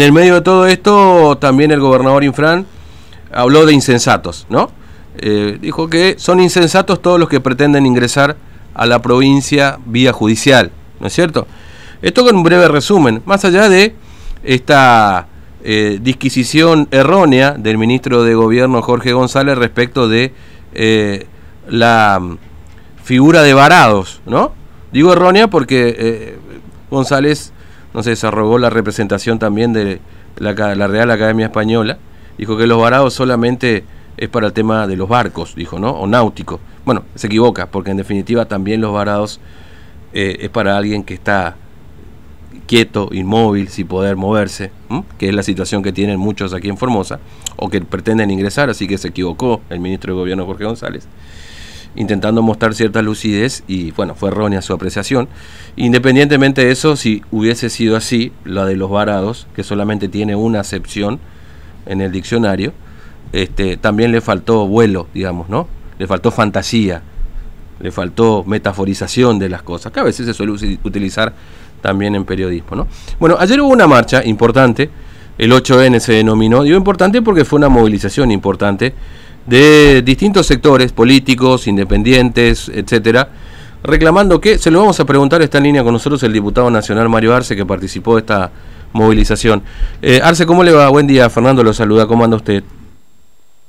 En el medio de todo esto, también el gobernador Infran habló de insensatos, ¿no? Eh, dijo que son insensatos todos los que pretenden ingresar a la provincia vía judicial, ¿no es cierto? Esto con un breve resumen, más allá de esta eh, disquisición errónea del ministro de Gobierno Jorge González respecto de eh, la mm, figura de varados, ¿no? Digo errónea porque González no se arrogó la representación también de la, Real Academia Española, dijo que los varados solamente es para el tema de los barcos, dijo, ¿no? O náutico. Bueno, se equivoca, porque en definitiva también los varados eh, es para alguien que está quieto, inmóvil, sin poder moverse, que es la situación que tienen muchos aquí en Formosa, o que pretenden ingresar, así que se equivocó el ministro de Gobierno Jorge González intentando mostrar cierta lucidez y bueno, fue errónea su apreciación. Independientemente de eso, si hubiese sido así, la de los varados, que solamente tiene una acepción en el diccionario, este, también le faltó vuelo, digamos, ¿no? Le faltó fantasía, le faltó metaforización de las cosas, que a veces se suele utilizar también en periodismo, ¿no? Bueno, ayer hubo una marcha importante, el 8N se denominó, digo importante porque fue una movilización importante de distintos sectores políticos, independientes, etcétera, reclamando que, se lo vamos a preguntar, está en línea con nosotros el diputado nacional Mario Arce, que participó de esta movilización. Eh, Arce, ¿cómo le va? Buen día, Fernando lo saluda, ¿cómo anda usted?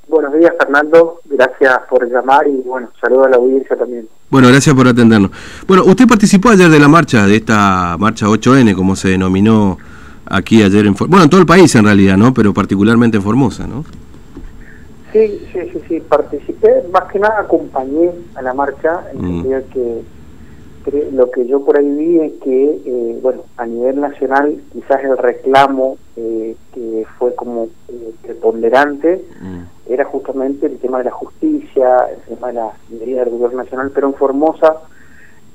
Buenos días, Fernando, gracias por llamar y bueno, saludo a la audiencia también. Bueno, gracias por atendernos. Bueno, usted participó ayer de la marcha, de esta marcha 8N, como se denominó aquí ayer en bueno, en todo el país en realidad, ¿no? Pero particularmente en Formosa, ¿no? Sí, sí, sí, sí, participé, más que nada acompañé a la marcha, en mm. que lo que yo por ahí vi es que, eh, bueno, a nivel nacional quizás el reclamo eh, que fue como eh, preponderante mm. era justamente el tema de la justicia, el tema de la medidas del gobierno nacional, pero en Formosa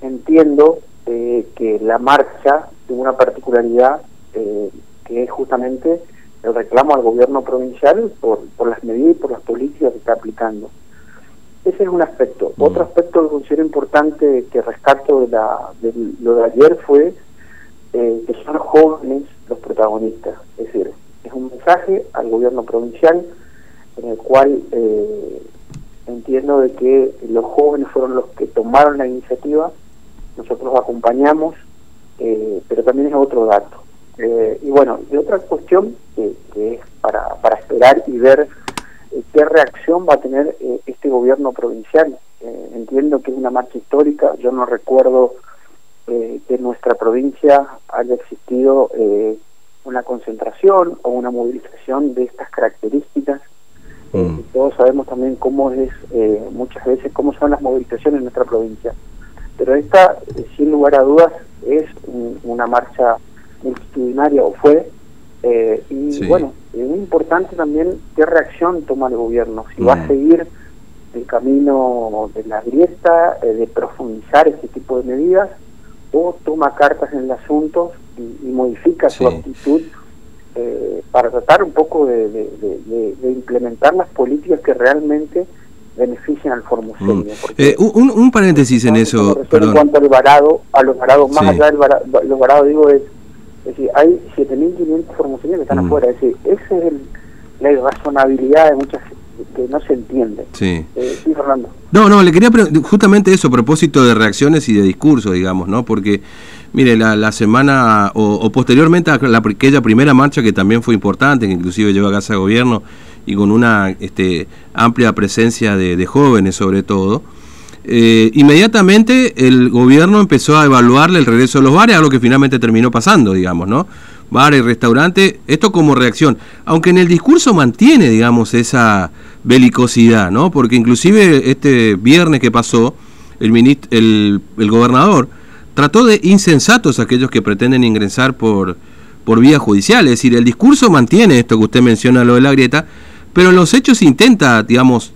entiendo que la marcha tuvo una particularidad que es justamente el reclamo al gobierno provincial por, por las medidas y por las políticas que está aplicando. Ese es un aspecto. Mm. Otro aspecto que considero importante que rescato de, la, de lo de ayer fue eh, que son jóvenes los protagonistas. Es decir, es un mensaje al gobierno provincial en el cual eh, entiendo de que los jóvenes fueron los que tomaron la iniciativa, nosotros acompañamos, eh, pero también es otro dato. Eh, y bueno, y otra cuestión que, es para, para esperar y ver eh, qué reacción va a tener eh, este gobierno provincial. entiendo que es una marcha histórica, yo no recuerdo que en nuestra provincia haya existido una concentración o una movilización de estas características. Mm. todos sabemos también cómo es muchas veces cómo son las movilizaciones en nuestra provincia. Pero esta, sin lugar a dudas, es una marcha multitudinaria o fue. Eh, y bueno, es muy importante también qué reacción toma el gobierno, si va a mm. seguir el camino de la grieta, eh, de profundizar este tipo de medidas, o toma cartas en el asunto y, modifica su actitud eh, para tratar un poco de, implementar las políticas que realmente benefician al formoseño. Mm. un, paréntesis en eso. En cuanto al varado, a los varados, más allá del varado, los varados, digo, es es decir, hay 7.500 formaciones que están mm. afuera. Es decir, esa es la irrazonabilidad de muchas que no se entiende. Sí. Eh, sí, Fernando. No, no, le quería justamente eso, a propósito de reacciones y de discurso, digamos, ¿no? Porque, mire, la, la semana, o, posteriormente a la, aquella primera marcha que también fue importante, que inclusive llegó a Casa de Gobierno y con una este, amplia presencia de, de jóvenes sobre todo, eh, inmediatamente el gobierno empezó a evaluarle el regreso de los bares, algo que finalmente terminó pasando, digamos, ¿no? Bares, restaurantes, esto como reacción. Aunque en el discurso mantiene, digamos, esa belicosidad, ¿no? Porque inclusive este viernes que pasó, el, el, el gobernador trató de insensatos a aquellos que pretenden ingresar por, por vía judicial. Es decir, el discurso mantiene esto que usted menciona, lo de la grieta, pero en los hechos intenta, digamos,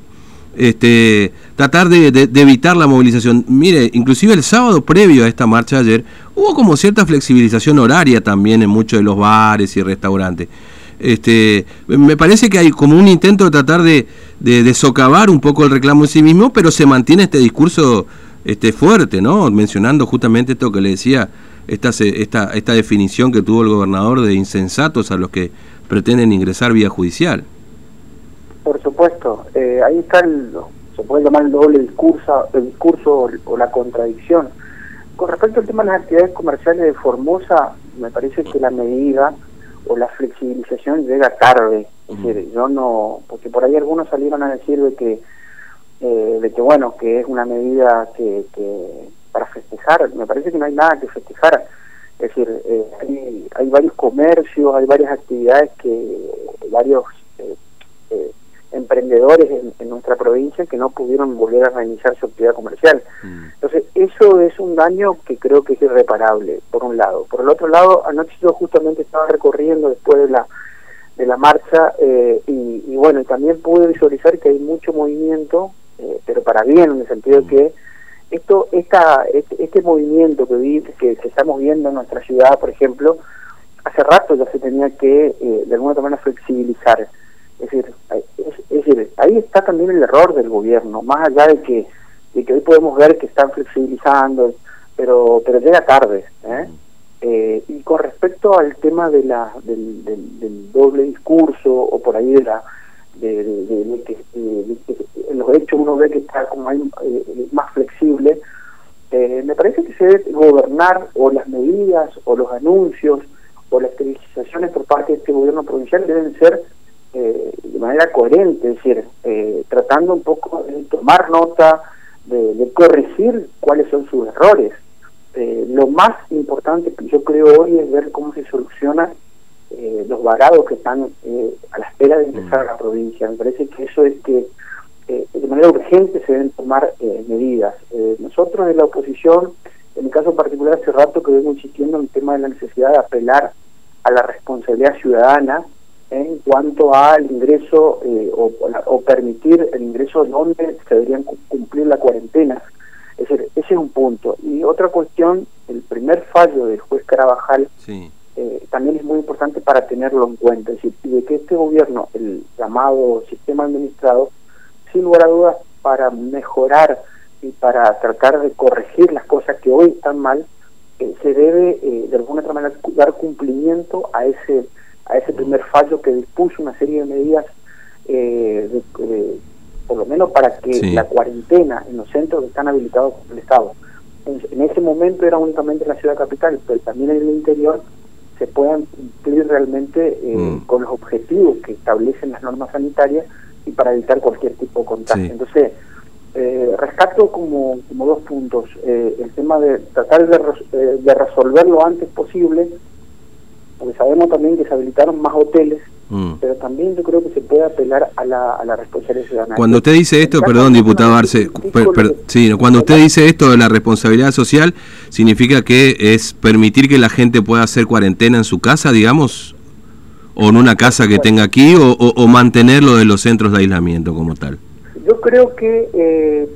este, tratar de, evitar la movilización. Mire, inclusive el sábado previo a esta marcha ayer, hubo como cierta flexibilización horaria también en muchos de los bares y restaurantes. Este, me parece que hay como un intento de tratar de, de, socavar un poco el reclamo en sí mismo, pero se mantiene este discurso este, fuerte, ¿no? Mencionando justamente esto que le decía esta, esta, esta definición que tuvo el gobernador de insensatos a los que pretenden ingresar vía judicial. Por supuesto, eh, ahí está el, se puede llamar el doble discurso, el discurso o, la contradicción. Con respecto al tema de las actividades comerciales de Formosa, me parece que la medida o la flexibilización llega tarde. Es decir, yo no, porque por ahí algunos salieron a decir de que, eh, de que bueno, que es una medida que, que para festejar, me parece que no hay nada que festejar. Es decir, eh, hay, hay varios comercios, hay varias actividades que varios emprendedores en, nuestra provincia que no pudieron volver a reiniciar su actividad comercial. Mm. Entonces, eso es un daño que creo que es irreparable, por un lado. Por el otro lado, anoche yo justamente estaba recorriendo después de la de la marcha eh, y, bueno, también pude visualizar que hay mucho movimiento, eh, pero para bien, en el sentido de mm. que esto esta, este, este, movimiento que, vi, que, que estamos viendo en nuestra ciudad, por ejemplo, hace rato ya se tenía que eh, de alguna manera flexibilizar es decir, es, decir, ahí está también el error del gobierno, más allá de que, de que hoy podemos ver que están flexibilizando, pero, pero llega tarde. ¿eh? Eh, y con respecto al tema de la, del, del, doble discurso o por ahí de la de, de, que, en los hechos uno ve que está como hay, eh, más flexible, me parece que se debe gobernar o las medidas o los anuncios o las televisaciones por parte de este gobierno provincial deben ser eh, de manera coherente, es decir, eh, tratando un poco de tomar nota, de, corregir cuáles son sus errores. Eh, lo más importante que yo creo hoy es ver cómo se solucionan los varados que están a la espera de ingresar a la provincia. Me parece que eso es que de manera urgente se deben tomar medidas. nosotros en la oposición, en mi caso particular hace rato que vengo insistiendo en el tema de la necesidad de apelar a la responsabilidad ciudadana en cuanto al ingreso eh, o, permitir el ingreso donde se deberían cumplir la cuarentena. Es decir, ese es un punto. Y otra cuestión, el primer fallo del juez Carabajal eh, también es muy importante para tenerlo en cuenta. Es decir, de que este gobierno, el llamado sistema administrado, sin lugar a dudas, para mejorar y para tratar de corregir las cosas que hoy están mal, eh, se debe de alguna otra manera dar cumplimiento a ese a ese primer fallo que dispuso una serie de medidas, eh, por lo menos para que la cuarentena en los centros que están habilitados por el Estado, en, ese momento era únicamente en la ciudad capital, pero también en el interior se puedan cumplir realmente eh, mm. con los objetivos que establecen las normas sanitarias y para evitar cualquier tipo de contagio. Entonces, eh, rescato como, como dos puntos. el tema de tratar de, de resolver lo antes posible porque sabemos también que se habilitaron más hoteles, mm. pero también yo creo que se puede apelar a la, a la responsabilidad ciudadana. Cuando usted dice esto, perdón, diputado Arce, sí, cuando usted dice esto de la responsabilidad social, ¿significa que es permitir que la gente pueda hacer cuarentena en su casa, digamos, o en una casa que tenga aquí, o, o mantenerlo de los centros de aislamiento como tal? Yo creo que eh,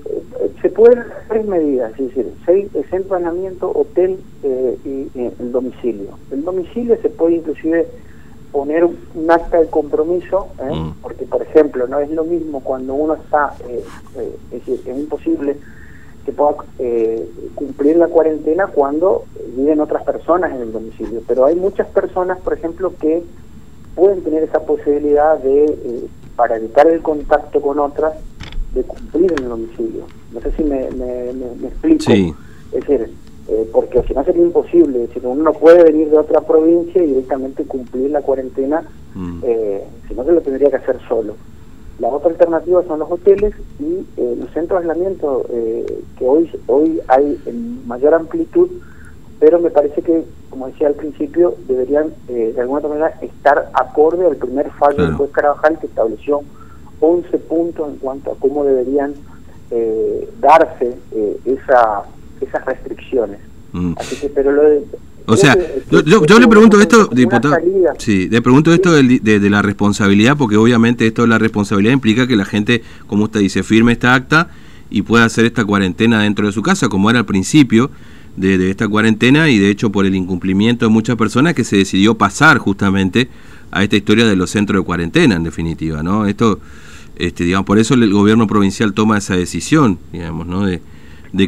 se pueden hacer tres medidas, es decir, seis, centro hotel eh, y eh, el domicilio. El domicilio se puede inclusive poner un, acta de compromiso, mm. porque por ejemplo no es lo mismo cuando uno está, es decir, es imposible que pueda cumplir la cuarentena cuando viven otras personas en el domicilio, pero hay muchas personas, por ejemplo, que pueden tener esa posibilidad de, para evitar el contacto con otras, de cumplir en el domicilio. No sé si me, me, explico. Es decir, eh, porque si no sería imposible, si uno no puede venir de otra provincia y directamente cumplir la cuarentena, mm. eh, si no se lo tendría que hacer solo. La otra alternativa son los hoteles y eh, los centros de aislamiento que hoy, hoy hay en mayor amplitud, pero me parece que, como decía al principio, deberían de alguna manera estar acorde al primer fallo del juez Carabajal que estableció 11 puntos en cuanto a cómo deberían eh, darse eh, esa, esas restricciones. Mm. Así que, pero lo de, o sea, yo, le pregunto esto, diputado. Sí, le pregunto esto de, de, la responsabilidad, porque obviamente esto de la responsabilidad implica que la gente, como usted dice, firme esta acta y pueda hacer esta cuarentena dentro de su casa, como era al principio de, de, esta cuarentena, y de hecho por el incumplimiento de muchas personas que se decidió pasar justamente a esta historia de los centros de cuarentena, en definitiva, ¿no? Esto este, digamos, por eso el gobierno provincial toma esa decisión, digamos, ¿no? de,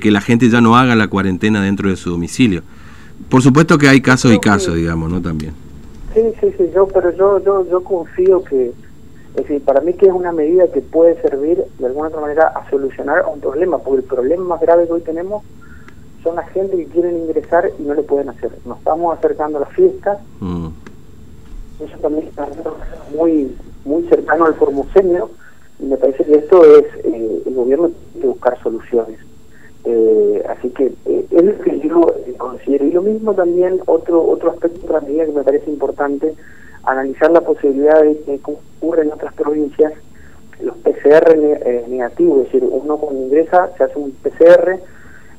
que la gente ya no haga la cuarentena dentro de su domicilio. por supuesto que hay casos y casos, digamos, ¿no? También. Sí, sí, sí, yo, pero yo, yo, yo confío que, es decir, para mí que es una medida que puede servir de alguna otra manera a solucionar un problema, porque el problema más grave que hoy tenemos son la gente que quieren ingresar y no le pueden hacer. Nos estamos acercando a las fiestas, mm. eso también está muy, muy cercano al formuseño, me parece que esto es, eh, el gobierno tiene que buscar soluciones. Eh, así que eh, es lo que yo considero. Y lo mismo también, otro otro aspecto, otra medida que me parece importante, analizar la posibilidad de que ocurre en otras provincias los PCR negativos, es decir, uno cuando ingresa se hace un PCR,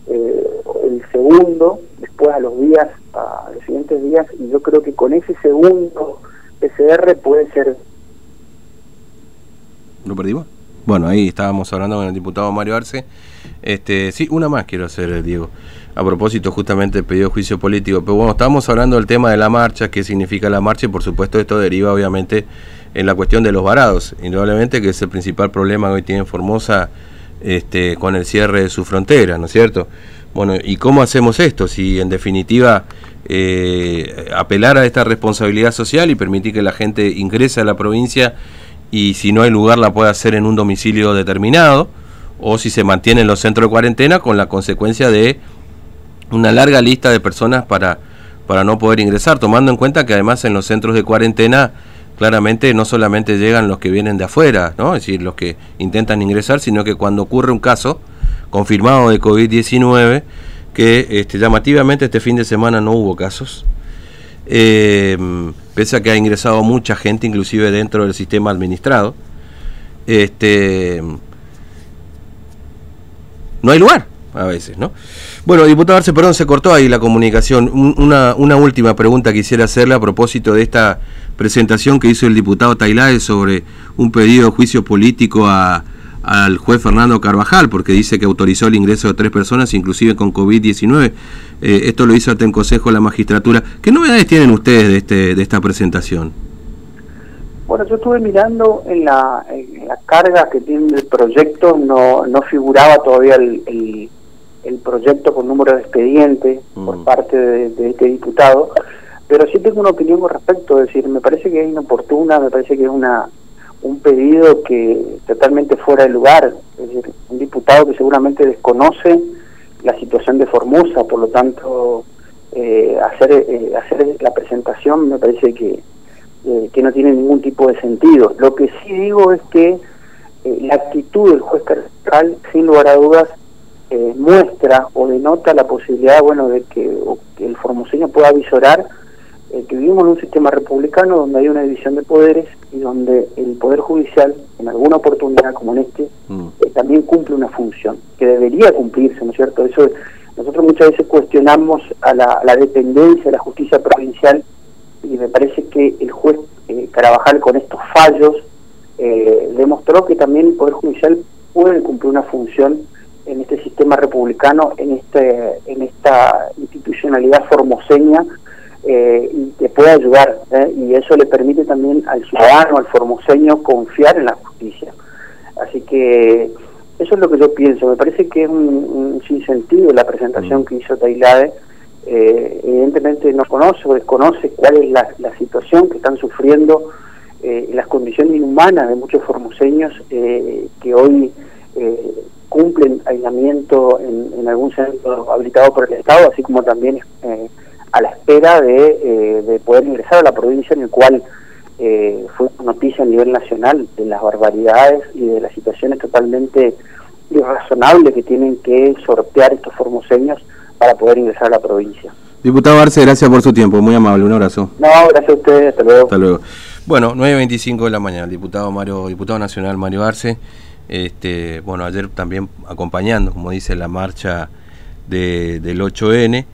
el segundo, después a los días, a los siguientes días, y yo creo que con ese segundo PCR puede ser ¿Lo perdimos? Bueno, ahí estábamos hablando con el diputado Mario Arce. Este, sí, una más quiero hacer, Diego. A propósito justamente del pedido de juicio político. Pero bueno, estábamos hablando del tema de la marcha, qué significa la marcha y por supuesto esto deriva obviamente en la cuestión de los varados. Indudablemente que es el principal problema que hoy tiene Formosa este, con el cierre de su frontera, ¿no es cierto? Bueno, ¿y cómo hacemos esto? Si en definitiva eh, apelar a esta responsabilidad social y permitir que la gente ingrese a la provincia y si no hay lugar la puede hacer en un domicilio determinado o si se mantiene en los centros de cuarentena con la consecuencia de una larga lista de personas para, para no poder ingresar, tomando en cuenta que además en los centros de cuarentena claramente no solamente llegan los que vienen de afuera, ¿no? es decir, los que intentan ingresar, sino que cuando ocurre un caso confirmado de COVID-19, que este, llamativamente este fin de semana no hubo casos, eh, pese a que ha ingresado mucha gente, inclusive dentro del sistema administrado, este, no hay lugar a veces, ¿no? Bueno, diputado Arce, perdón, se cortó ahí la comunicación. Una, última pregunta quisiera hacerle a propósito de esta presentación que hizo el diputado Tailae sobre un pedido de juicio político a, al juez Fernando Carvajal, porque dice que autorizó el ingreso de tres personas, inclusive con COVID-19. Eh, esto lo hizo ante el Consejo de la Magistratura. ¿Qué novedades tienen ustedes de, este, de esta presentación? Bueno, yo estuve mirando en la, carga que tiene el proyecto, no, no figuraba todavía el, el, proyecto con número de expediente por mm. parte de, de, este diputado, pero sí tengo una opinión con respecto, es decir, me parece que es inoportuna, me parece que es una un pedido que totalmente fuera de lugar, es decir, un diputado que seguramente desconoce la situación de Formosa, por lo tanto eh, hacer eh, hacer la presentación me parece que, eh, que no tiene ningún tipo de sentido. Lo que sí digo es que la actitud del juez cardenal, sin lugar a dudas, muestra o denota la posibilidad bueno de que, que el formoseño pueda visorar que vivimos en un sistema republicano donde hay una división de poderes y donde el Poder Judicial, en alguna oportunidad como en este, mm. eh, también cumple una función que debería cumplirse, ¿no es cierto? Eso nosotros muchas veces cuestionamos a la, dependencia de la justicia provincial y me parece que el juez eh, Carabajal con estos fallos eh, demostró que también el Poder Judicial puede cumplir una función en este sistema republicano, en este en esta institucionalidad formoseña eh, y que pueda ayudar. ¿eh? Y eso le permite también al ciudadano, al formoseño, confiar en la justicia. Así que eso es lo que yo pienso. Me parece que es un, un sinsentido la presentación mm. que hizo Tailade. Eh, evidentemente no conoce o desconoce cuál es la, situación que están sufriendo eh, las condiciones inhumanas de muchos formoseños que hoy cumplen aislamiento en, en, algún centro habilitado por el Estado, así como también a la espera eh, de, poder ingresar a la provincia en el cual eh, fue noticia a nivel nacional de las barbaridades y de las situaciones totalmente irrazonables que tienen que sortear estos formoseños para poder ingresar a la provincia. Diputado Arce, gracias por su tiempo, muy amable, un abrazo. No, gracias a ustedes, hasta luego. Hasta luego. Bueno, 9.25 de la mañana, el diputado Mario, diputado nacional Mario Arce, este, bueno, ayer también acompañando, como dice, la marcha de, del 8N,